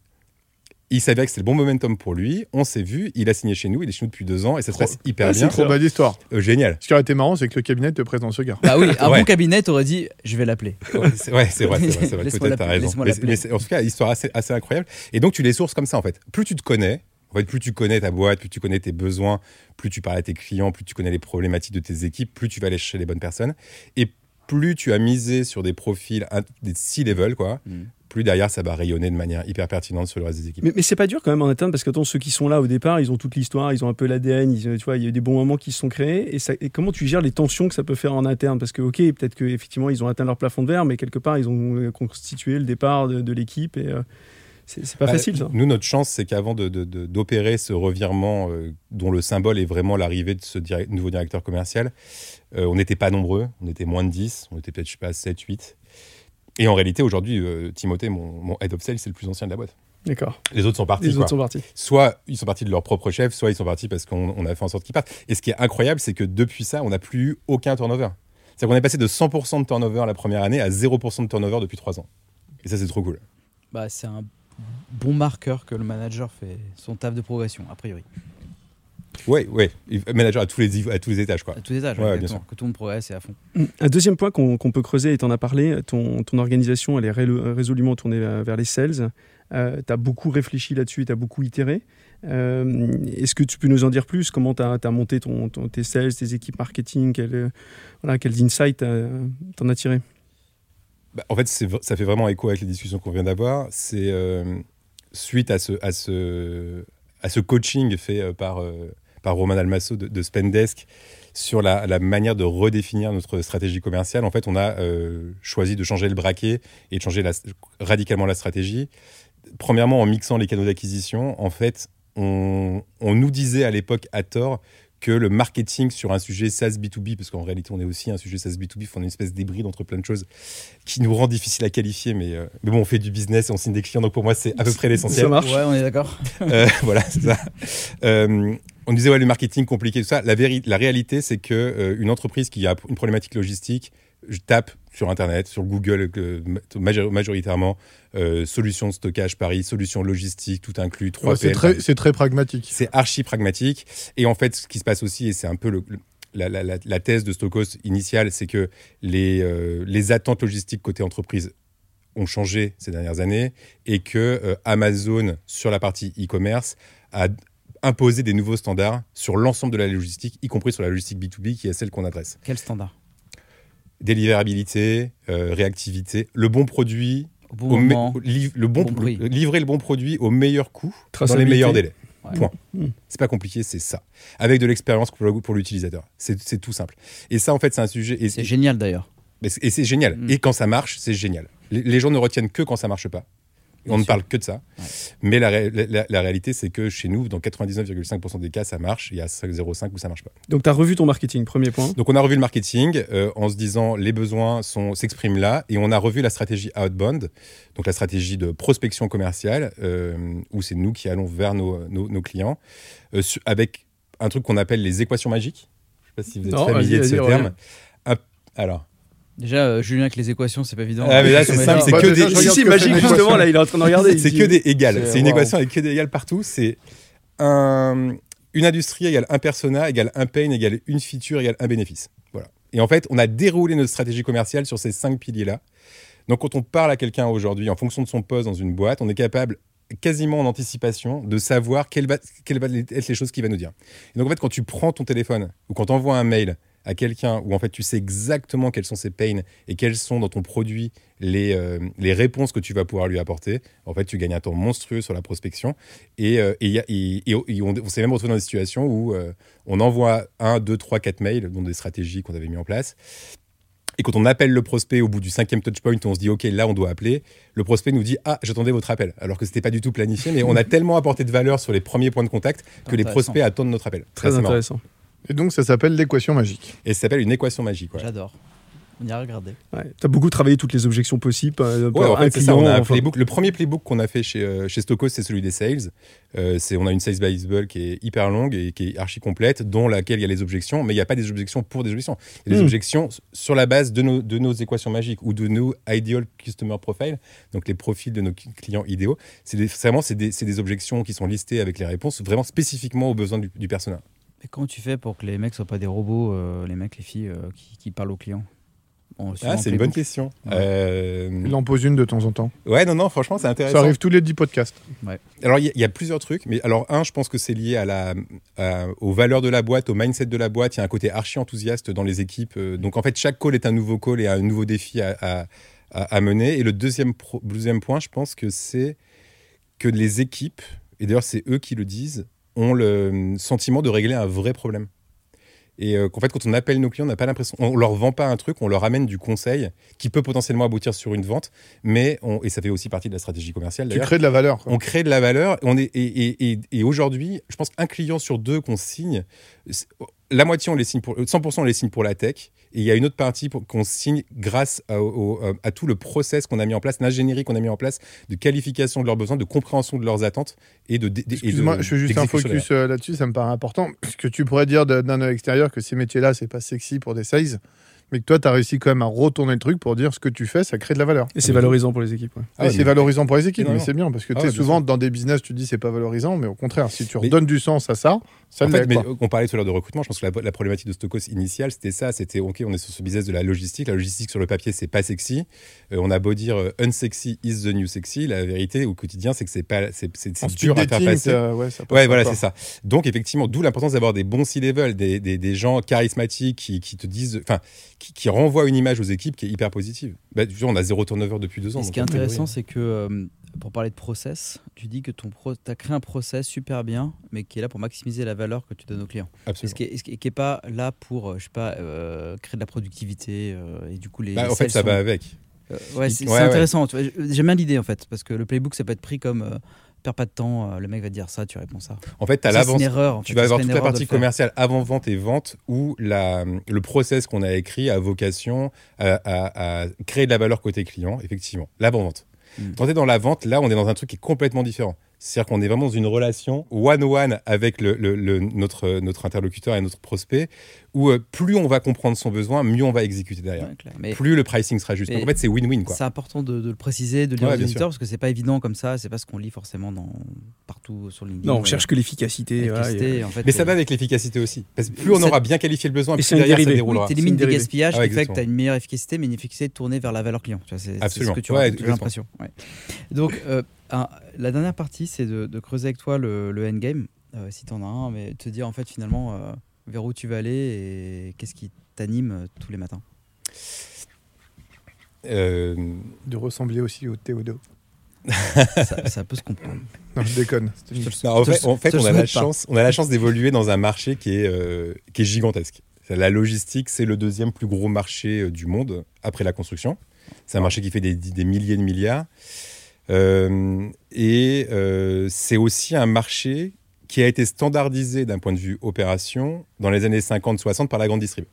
Il savait que c'était le bon momentum pour lui. On s'est vu. Il a signé chez nous. Il est chez nous depuis deux ans et ça se passe hyper Ah, bien. c'est trop belle histoire. Euh, génial. Ce qui aurait été marrant, c'est que le cabinet te présente ce gars. Bah oui, un Ouais. bon cabinet t'aurais dit je vais l'appeler. Ouais, c'est vrai, c'est vrai, c'est vrai. Laisse-moi Peut-être t'as raison. laisse-moi Mais, l'appeler. mais c'est- en tout cas, histoire assez, assez incroyable. Et donc, tu les sources comme ça, en fait. Plus tu te connais, en fait, plus tu connais ta boîte, plus tu connais tes besoins, plus tu parles à tes clients, plus tu connais les problématiques de tes équipes, plus tu vas aller chercher les bonnes personnes. Et plus tu as misé sur des profils, des C-level, quoi, Mm. Plus derrière, ça va rayonner de manière hyper pertinente sur le reste des équipes. Mais, mais c'est pas dur quand même en interne parce que attends, ceux qui sont là au départ, ils ont toute l'histoire, ils ont un peu l'ADN, ils- tu vois, il y a eu des bons moments qui se sont créés. Et, ça- et comment tu gères les tensions que ça peut faire en interne? Parce que ok, peut-être qu'effectivement ils ont atteint leur plafond de verre, mais quelque part ils ont euh, constitué le départ de, de l'équipe et euh, c'est pas Bah, facile ça. Nous, notre chance, c'est qu'avant de- de- de- d'opérer ce revirement euh, dont le symbole est vraiment l'arrivée de ce direct- nouveau directeur commercial, euh, on n'était pas nombreux, on était moins de 10, on était peut-être, je sais pas, 7, 8. Et en réalité, aujourd'hui, euh, Timothée, mon, mon head of sales, c'est le plus ancien de la boîte. D'accord. Les autres sont partis. Les quoi. autres sont partis. Soit ils sont partis de leur propre chef, soit ils sont partis parce qu'on on a fait en sorte qu'ils partent. Et ce qui est incroyable, c'est que depuis ça, on n'a plus eu aucun turnover. C'est-à-dire qu'on est passé de 100% de turnover la première année à 0% de turnover depuis 3 ans. Et ça, c'est trop cool. Bah c'est un bon marqueur que le manager fait son taf de progression a priori. Ouais, ouais. Il- Manager à tous les, à tous les étages, quoi. À tous les âges, Ouais, bien sûr. que tout le monde progresse et à fond. Un deuxième point qu'on peut creuser, et tu en as parlé, ton, ton organisation, elle est ré- résolument tournée vers, les sales. tu as beaucoup réfléchi là-dessus, tu as beaucoup itéré. Euh, Est-ce que tu peux nous en dire plus? Comment tu as, monté ton, ton- tes sales, tes équipes marketing? Quel, euh, voilà, Quels insights euh, t'en as tiré? Bah, en fait, ça fait vraiment écho avec les discussions qu'on vient d'avoir. C'est euh, suite à ce, à, ce, à ce coaching fait euh, par, euh, par Roman Almasso de, de Spendesk sur la, la manière de redéfinir notre stratégie commerciale. En fait, on a euh, choisi de changer le braquet et de changer la- radicalement la stratégie. Premièrement, en mixant les canaux d'acquisition, en fait, on, on nous disait à l'époque à tort que le marketing sur un sujet SaaS B2B, parce qu'en réalité on est aussi un sujet SaaS B2B, on est une espèce d'hybride entre plein de choses qui nous rend difficile à qualifier, mais, euh, mais bon, on fait du business et on signe des clients, donc pour moi c'est à peu près l'essentiel. Ça marche Ouais, on est d'accord. Euh, voilà, c'est ça. Euh, on disait ouais le marketing compliqué tout ça. La, la réalité c'est que euh, une entreprise qui a une problématique logistique, je tape sur internet, sur Google euh, major- majoritairement euh, solution de stockage Paris, solution logistique, tout inclus, 3 Ouais, c'est très, pragmatique. c'est archi pragmatique. Et en fait, ce qui se passe aussi, et c'est un peu le- le- la, la- la- la thèse de Stokos initiale, c'est que les, euh, les attentes logistiques côté entreprise ont changé ces dernières années et que euh, Amazon, sur la partie e-commerce, a imposé des nouveaux standards sur l'ensemble de la logistique, y compris sur la logistique B2B, qui est celle qu'on adresse. Quel standard? Délivrabilité, euh, réactivité, le bon produit, Au bon au me- moment. liv- le bon, bon prix. le- livrer le bon produit au meilleur coût, dans les meilleurs délais. Ouais. Point. Mm. C'est pas compliqué, c'est ça. Avec de l'expérience pour, l'utilisateur. C'est tout simple. Et ça, en fait, c'est un sujet. Et C'est génial d'ailleurs. et c'est génial. Mm. Et quand ça marche, c'est génial. Les, les gens ne retiennent que quand ça marche pas. On ne parle que de ça. Ouais. Mais la, ré- la- la- la réalité, c'est que chez nous, dans 99,5% des cas, ça marche. Il y a 0,5 où ça marche pas. Donc tu as revu ton marketing, premier point. Donc on a revu le marketing euh, en se disant les besoins sont s'expriment là et on a revu la stratégie outbound, donc la stratégie de prospection commerciale euh, où c'est nous qui allons vers nos, nos- nos clients euh, avec un truc qu'on appelle les équations magiques. Je sais pas si vous êtes Non, familier de ce terme. Alors, Déjà, euh, Julien, avec les équations, c'est pas évident. Ah, mais là, c'est simple, c'est Bah, que des- Si, si, magique, justement, là, il est en train de regarder. c'est que des égales. C'est- une équation avec que des égales partout. C'est un, une industrie égale un persona égale un pain égale une feature égale un bénéfice. Voilà. Et en fait, on a déroulé notre stratégie commerciale sur ces cinq piliers-là. Donc, quand on parle à quelqu'un aujourd'hui, en fonction de son poste dans une boîte, on est capable quasiment en anticipation de savoir quelles va, quelles vont être les choses qu'il va nous dire. Et donc, en fait, quand tu prends ton téléphone ou quand tu envoies un mail à quelqu'un où en fait tu sais exactement quels sont ses pains et quels sont dans ton produit les, euh, les réponses que tu vas pouvoir lui apporter, en fait tu gagnes un temps monstrueux sur la prospection. Et, euh, et, y a- et- et- et on, on s'est même retrouvé dans des situations où euh, on envoie un, deux, trois, quatre mails, dont des stratégies qu'on avait mis en place. Et quand on appelle le prospect au bout du cinquième touchpoint, on se dit OK, là on doit appeler, le prospect nous dit Ah, j'attendais votre appel. Alors que c'était pas du tout planifié, mais on a tellement apporté de valeur sur les premiers points de contact que les prospects attendent notre appel. Très intéressant. Et donc, ça s'appelle l'équation magique. Et ça s'appelle une équation magique. ouais. J'adore. On y a regardé. Ouais. Tu as beaucoup travaillé toutes les objections possibles. euh, Ouais, en fait, c'est ça. On a un enfin, playbook. Le premier playbook qu'on a fait chez, euh, chez Stocos, c'est celui des sales. Euh, c'est, on a une sales by Isabel qui est hyper longue et qui est archi complète, dont laquelle il y a les objections, mais il n'y a pas des objections pour des objections. Il y a des Hmm. objections sur la base de nos, de nos équations magiques ou de nos ideal customer profile, donc les profils de nos cli- clients idéaux. C'est, vraiment c'est des, c'est des objections qui sont listées avec les réponses, vraiment spécifiquement aux besoins du, du personnel. Mais comment tu fais pour que les mecs soient pas des robots, euh, les mecs, les filles, euh, qui, qui parlent aux clients Ah, c'est une bonne question. Ouais. Euh, Il en pose une de temps en temps. ouais, non, non, franchement, c'est intéressant. Ça arrive tous les 10 podcasts. Alors, il y, a- il y a plusieurs trucs, mais alors, un, je pense que c'est lié à la, à- aux valeurs de la boîte, au mindset de la boîte. Il y a un côté archi enthousiaste dans les équipes. Euh, Donc, en fait, chaque call est un nouveau call et un nouveau défi à, à- à- à mener. Et le deuxième, pro- deuxième point, je pense que c'est que les équipes, et d'ailleurs, c'est eux qui le disent, ont le sentiment de régler un vrai problème. Et euh, qu'en fait, quand on appelle nos clients, on n'a pas l'impression, on leur vend pas un truc, on leur amène du conseil qui peut potentiellement aboutir sur une vente, mais on- et ça fait aussi partie de la stratégie commerciale. Tu crées de la valeur. quoi. On crée de la valeur. On est, et et, et, et aujourd'hui, je pense qu'un client sur deux qu'on signe, la moitié, on les signe pour, 100% on les signe pour la tech. Et il y a une autre partie pour- qu'on signe grâce à, au- à tout le process qu'on a mis en place, l'ingénierie qu'on a mis en place, de qualification de leurs besoins, de compréhension de leurs attentes et de. Excuse-moi, je fais juste un focus euh, là-dessus, ça me paraît important. Parce que tu pourrais dire d'un œil extérieur que ces métiers-là, c'est pas sexy pour des sales, mais que toi, tu as réussi quand même à retourner le truc pour dire ce que tu fais, ça crée de la valeur. Et c'est valorisant pour les équipes. ouais. Ah ouais, c'est mais- valorisant pour les équipes, mais c'est bien parce que Ah souvent dans des business, tu dis c'est pas valorisant, mais au contraire, si tu Mais- redonnes du sens à ça, ça En fait, mais on parlait tout à l'heure de recrutement. Je pense que la, la problématique de Stokos initiale, c'était ça. C'était OK, on est sur ce business de la logistique. La logistique sur le papier, c'est pas sexy. Euh, on a beau dire euh, unsexy is the new sexy. La vérité au quotidien, c'est que c'est pas, c'est, c'est, c'est En dur à faire passer. t'as- ouais, ça passe Ouais, pas voilà, c'est ça. Donc, effectivement, d'où l'importance d'avoir des bons C-level, des, des, des gens charismatiques qui, qui te disent, enfin, qui, qui renvoient une image aux équipes qui est hyper positive. Bah, tu vois, on a zéro turnover depuis deux ans. Et ce qui est intéressant, c'est que euh, pour parler de process, tu dis que ton pro, as créé un process super bien, mais qui est là pour maximiser la valeur que tu donnes aux clients. Et Absolument. et qui est- qui est pas là pour, euh, je sais pas, euh, créer de la productivité euh, et du coup les. Bah, les en fait, ça sont- va avec. Ouais, c'est Ouais, c'est ouais. intéressant. J'aime bien l'idée en fait, parce que le playbook ça peut être pris comme perds pas de temps, euh, le mec va te dire ça, tu réponds ça. En fait, tu as Ça, c'est l'avance. une erreur. en Tu vas avoir toute la partie commerciale avant vente et vente où la, le process qu'on a écrit a vocation à, à- à créer de la valeur côté client, effectivement. L'avant vente. Mm. Quand on est dans la vente, là, on est dans un truc qui est complètement différent. C'est-à-dire qu'on est vraiment dans une relation one-one avec le, le- le- notre, notre interlocuteur et notre prospect, où euh, plus on va comprendre son besoin, mieux on va exécuter derrière. Ouais. Mais Plus le pricing sera juste. Donc en fait, c'est win-win. quoi. c'est important de, de le préciser, de le dire Ouais, auditeurs, parce que c'est pas évident comme ça, c'est pas ce qu'on lit forcément dans, partout sur LinkedIn. Non, on euh, cherche que l'efficacité. efficacité, en fait, Mais ça euh, va avec l'efficacité aussi. Parce que plus on Ça- aura bien qualifié le besoin, plus derrière ça dérivé. déroulera. Oui, C'est t'élimines une des gaspillages Ah ouais, qui fait que tu as une meilleure efficacité, mais une efficacité tournée vers la valeur client. Tu vois, c'est- ce que tu Ouais, exactement. l'impression. Ouais. Donc, un- la dernière partie, c'est de, de creuser avec toi le, le endgame, euh, si tu en as un, mais te dire en fait finalement euh, vers où tu vas aller et qu'est-ce qui t'anime euh, tous les matins. Euh, De ressembler aussi au Théodo. ça, ça peut se comprendre. Non, je déconne. Une- Non, en fait, en on, a la chance, on a la chance d'évoluer dans un marché qui est, euh, qui est gigantesque. La logistique, c'est le deuxième plus gros marché du monde après la construction. C'est un marché qui fait des, des milliers de milliards. Euh, et euh, c'est aussi un marché qui a été standardisé d'un point de vue opération dans les années 50-60 par la grande distrib.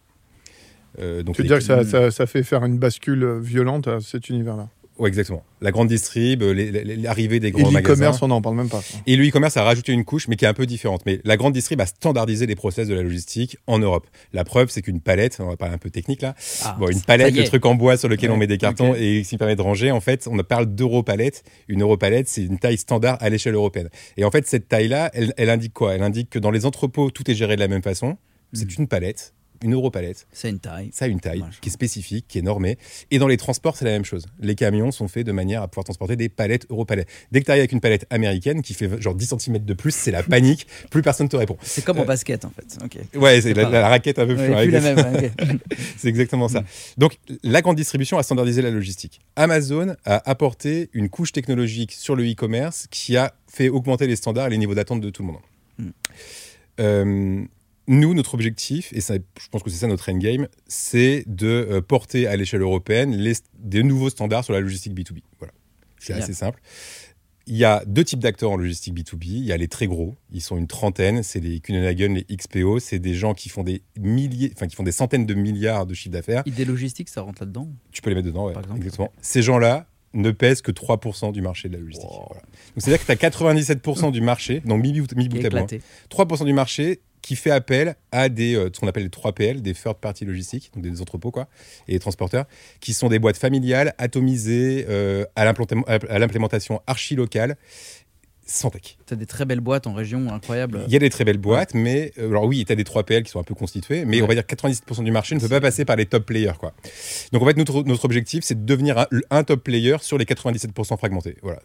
Euh, donc Tu veux dire que ça, ça, ça fait faire une bascule violente à cet univers-là? Ouais, exactement. La grande distrib, les- l'arrivée des Et grands magasins. l'e-commerce, on n'en parle même pas. Et le e-commerce a rajouté une couche, mais qui est un peu différente. Mais la grande distrib a standardisé les process de la logistique en Europe. La preuve, c'est qu'une palette, on va parler un peu technique là, Ah, bon, une palette est. trucs en bois sur lequel Ouais, on met des cartons et qui permet de ranger, en fait, on parle d'euro-palette. Une euro-palette, c'est une taille standard à l'échelle européenne. Et en fait, cette taille-là, elle, elle indique quoi? Elle indique que dans les entrepôts, tout est géré de la même façon. C'est Mm. une palette. Une Europalette, C'est une taille. ça a une taille qui est spécifique, qui est normée. Et dans les transports, c'est la même chose. Les camions sont faits de manière à pouvoir transporter des palettes Europalettes. Dès que tu arrives avec une palette américaine qui fait genre 10 cm de plus, c'est la panique, plus personne te répond. C'est comme en basket en fait. Ok. Ouais, c'est la, raquette un peu plus. Ouais, avec plus la des- même. ouais, ok. C'est exactement ça. Donc, la grande distribution a standardisé la logistique. Amazon a apporté une couche technologique sur le e-commerce qui a fait augmenter les standards et les niveaux d'attente de tout le monde. Mm. Euh, nous, notre objectif, et ça, je pense que c'est ça notre endgame, c'est de euh, porter à l'échelle européenne les, des nouveaux standards sur la logistique B2B. Voilà. C'est assez simple. Il y a deux types d'acteurs en logistique B2B. Il y a les très gros, ils sont une trentaine, c'est les Kuehne+Nagel, les XPO, c'est des gens qui font des milliers, enfin qui font des centaines de milliards de chiffres d'affaires. Idée logistique, ça rentre là-dedans? Tu peux les mettre dedans, ouais, Par exemple. exactement. Ces gens-là ne pèsent que 3% du marché de la logistique. Voilà. Donc c'est-à-dire que tu as 97% du marché, donc mi mi Qui bout à bout, hein. éclaté. 3% du marché qui fait appel à des, euh, ce qu'on appelle les 3PL, des third party logistiques, donc des entrepôts quoi, et des transporteurs, qui sont des boîtes familiales, atomisées, euh, à l'implémentation archi-locale, sans tech. T'as des très belles boîtes en région incroyables. Il y a des très belles boîtes, mais euh, alors oui, tu as des 3PL qui sont un peu constitués, mais Ouais. on va dire que 97% du marché ne peut pas passer par les top players. Quoi. Donc en fait, notre, notre objectif, c'est de devenir un, un top player sur les 97% fragmentés. Voilà.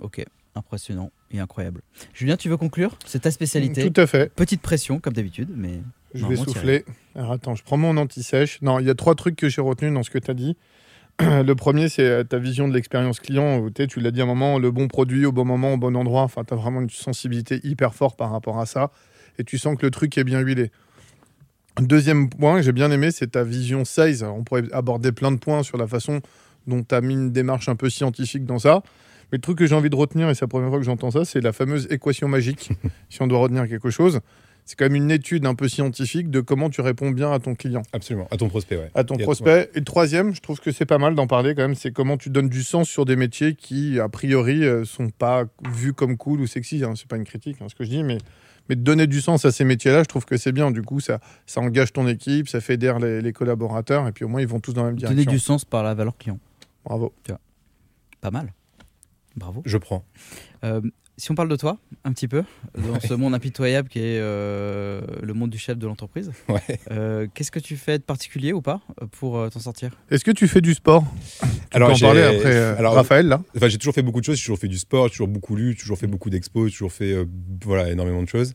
Ok, impressionnant et incroyable. Julien, tu veux conclure? C'est ta spécialité. Tout à fait. Petite pression, comme d'habitude, mais Je Non, vais souffler. Alors attends, je prends mon anti-sèche. Non, il y a trois trucs que j'ai retenus dans ce que tu as dit. Le premier, c'est euh, ta vision de l'expérience client. tu l'as dit à un moment, le bon produit au bon moment, au bon endroit. Enfin, tu as vraiment une sensibilité hyper forte par rapport à ça. Et tu sens que le truc est bien huilé. Deuxième point que j'ai bien aimé, c'est ta vision size. Alors, on pourrait aborder plein de points sur la façon dont tu as mis une démarche un peu scientifique dans ça. Mais le truc que j'ai envie de retenir, et c'est la première fois que j'entends ça, c'est la fameuse équation magique. si on doit retenir quelque chose, c'est quand même une étude un peu scientifique de comment tu réponds bien à ton client, Absolument. À ton prospect, ouais. à ton Et à- prospect. Et le troisième, je trouve que c'est pas mal d'en parler quand même, c'est comment tu donnes du sens sur des métiers qui, a priori, euh, sont pas vus comme cool ou sexy. Hein. C'est pas une critique, hein, ce que je dis, mais, mais de donner du sens à ces métiers-là, je trouve que c'est bien. Du coup, ça, ça engage ton équipe, ça fédère les, les collaborateurs, et puis au moins, ils vont tous dans la même donner direction. du sens par la valeur client. Bravo. Pas mal. Bravo. Je prends. Euh, si on parle de toi, un petit peu, dans ce monde impitoyable qui est euh, le monde du chef de l'entreprise, Ouais. euh, qu'est-ce que tu fais de particulier ou pas euh, pour euh, t'en sortir? Est-ce que tu fais du sport? Tu Alors, peux en j'ai- parler après euh, alors, Raphaël, là Enfin, j'ai toujours fait beaucoup de choses. J'ai toujours fait du sport, j'ai toujours beaucoup lu, j'ai toujours fait beaucoup d'expos, j'ai toujours fait euh, voilà, énormément de choses.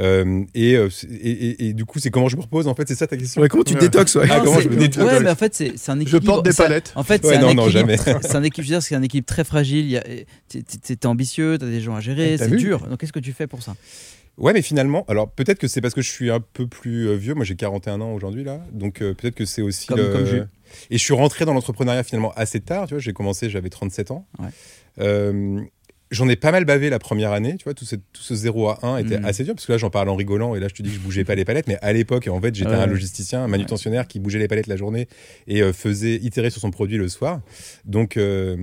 Euh, et, euh, et, et- et du coup, c'est comment je me repose, en fait, c'est ça ta question Ouais, comment tu détoxes ouais. Ah, comment je me détourne Ouais, mais en fait, c'est un Je équilibre. porte des palettes. En fait, Ouais, c'est un non, équilibre. jamais. C'est un équilibre, je veux dire, c'est un équilibre très fragile. T'es- ambitieux, t'as des gens à gérer, Eh, c'est dur. Donc, qu'est-ce que tu fais pour ça? Ouais, mais finalement, alors peut-être que c'est parce que je suis un peu plus euh, vieux. Moi, j'ai 41 ans aujourd'hui, là. Donc euh, peut-être que c'est aussi. Comme- le- comme. Et je suis rentré dans l'entrepreneuriat finalement assez tard. Tu vois, j'ai commencé, j'avais 37 ans. Ouais. Euh, J'en ai pas mal bavé la première année, tu vois, tout ce, tout ce 0 à 1 était Mhm. assez dur, parce que là j'en parle en rigolant, et là je te dis que je bougeais pas les palettes, mais à l'époque, en fait, j'étais Ouais. un logisticien, un manutentionnaire qui bougeait les palettes la journée et euh, faisait itérer sur son produit le soir. Donc, euh,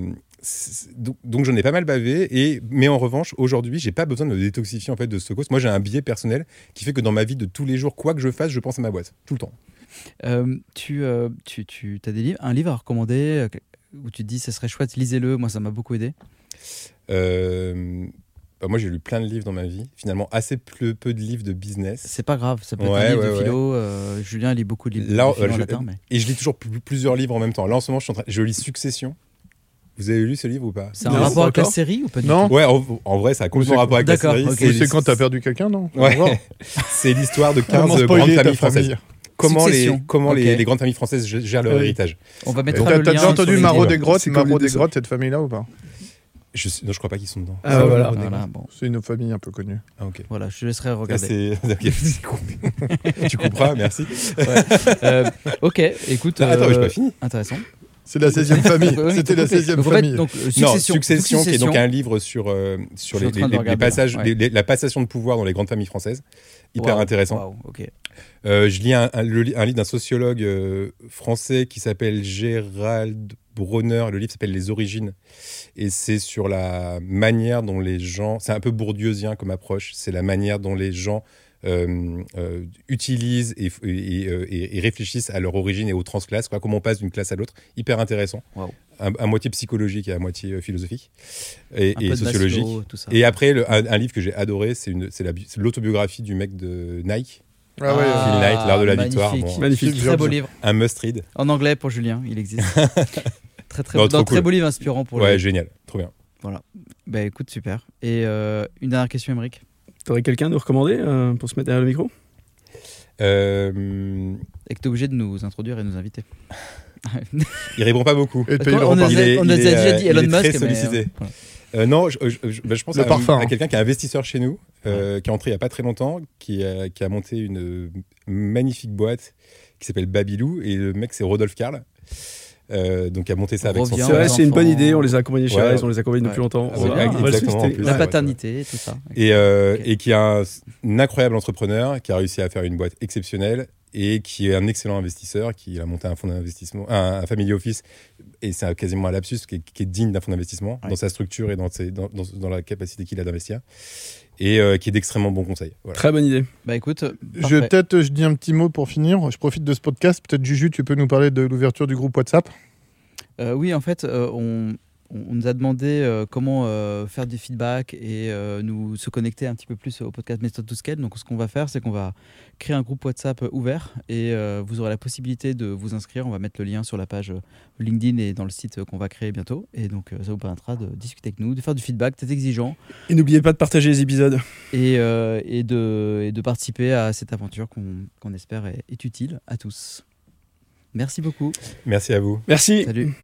donc, donc j'en ai pas mal bavé, et, mais en revanche, aujourd'hui, j'ai pas besoin de me détoxifier en fait de ce cause. Moi j'ai un biais personnel qui fait que dans ma vie de tous les jours, quoi que je fasse, je pense à ma boîte, tout le temps. Euh, Tu, tu, tu as des livres, un livre à recommander où tu te dis, ça serait chouette, lisez-le. Moi, ça m'a beaucoup aidé. Euh, bah, moi j'ai lu plein de livres dans ma vie, finalement assez peu, peu de livres de business. C'est pas grave, ça peut être Ouais, un livre ouais, de ouais. philo. euh, Julien lit beaucoup de livres Là, de philo euh, en je- latin, mais... Et je lis toujours pl- plusieurs livres en même temps. Là, en ce moment, je, suis en train... je lis Succession. Vous avez lu ce livre ou pas? C'est un Non, rapport avec la série ou pas du Non. tout? Ouais, en, en vrai, ça a complètement c'est- rapport avec la série. ok. Tu sais quand t'as perdu quelqu'un, non. C'est l'histoire de 15 Comment grandes familles françaises. Comment, les, comment les, grandes familles françaises gèrent leur Oui. héritage. On va mettre Euh, le T'as lien t'as déjà entendu livres. des Grottes, C'est les des Grottes, cette famille-là ou pas? Je, sais- non, je crois pas qu'ils sont dedans. Ah, voilà. Voilà, bon, C'est une famille un peu connue. Ah, ok. voilà, je laisserai Ah, regarder. cool. tu couperas, merci. Euh, ok, écoute. Ah, attends, mais j'ai euh, pas fini. Intéressant. C'est la 16e famille. C'était la coupé. 16e Donc, en fait, famille. donc, Non, succession, Succession, qui est donc un livre sur, euh, sur Je les, passages, là, les- les- la passation de pouvoir dans les grandes familles françaises. Hyper intéressant. Euh, je lis un, un- le li- un livre d'un sociologue euh, français qui s'appelle Gérald Bronner. Le livre s'appelle Les Origines. Et c'est sur la manière dont les gens. C'est un peu bourdieusien comme approche. C'est la manière dont les gens euh, euh, utilisent et, et- euh, et- et réfléchissent à leur origine et aux transclasses. Quoi, comment on passe d'une classe à l'autre. Hyper intéressant. À, à moitié psychologique et à moitié philosophique. Et, sociologique. Maslow. Et après, le- un, un livre que j'ai adoré, la c'est l'autobiographie du mec de Nike. Ah ouais, Ah, Phil Knight, l'art de la victoire. magnifique. Bon, Magnifique. Très beau livre. un must read. En anglais pour Julien, il existe. très très, Non, beau- très beau livre inspirant pour Ouais, lui. génial. Trop bien. Bah écoute, super. Et euh, une dernière question, Émeric? T'aurais quelqu'un à nous recommander euh, pour se mettre derrière le micro? Euh, Et que tu es obligé de nous introduire et nous inviter. il répond pas beaucoup. Et on, a, on déjà dit Elon il est Musk. très mais, euh, sollicité. voilà. Euh, non, je, je- je- bah, je pense Le à, à hein. quelqu'un qui est investisseur chez nous, euh, qui est entré il n'y a pas très longtemps, qui a, qui a monté une euh, magnifique boîte qui s'appelle Babylou. Et le mec, c'est Rodolphe Karl. Euh, donc, il a monté ça avec son C'est vrai, aux c'est une bonne idée. On les a accompagnés chez Ouais. Rise, on les accompagne depuis Ouais. longtemps. Ah, On on exactement, plus. La Ouais, paternité, tout ça. Et, euh, qui a un, un incroyable entrepreneur qui a réussi à faire une boîte exceptionnelle et qui est un excellent investisseur, qui a monté un fonds d'investissement, un, un family office, et c'est quasiment un lapsus qui est, qui est digne d'un fonds d'investissement Ouais. dans sa structure et dans, ses- dans, dans- dans la capacité qu'il a d'investir, et euh, qui est d'extrêmement bons conseils. Voilà. Très bonne idée. Bah écoute, Je parfait. peut-être je dis un petit mot pour finir. Je profite de ce podcast. Peut-être Juju, tu peux nous parler de l'ouverture du groupe WhatsApp? Euh, oui, en fait, euh, on, on nous a demandé euh, comment euh, faire du feedback et euh, nous se connecter un petit peu plus au podcast Method to Scale. Donc, ce qu'on va faire, c'est qu'on va créer un groupe WhatsApp ouvert et euh, vous aurez la possibilité de vous inscrire. On va mettre le lien sur la page LinkedIn et dans le site qu'on va créer bientôt. Et donc, euh, ça vous permettra de discuter avec nous, de faire du feedback, d'être exigeant Et n'oubliez pas de partager les épisodes. et, euh, et, de, et de participer à cette aventure qu'on espère est, est utile à tous. Merci beaucoup. Merci à vous. Merci. Salut.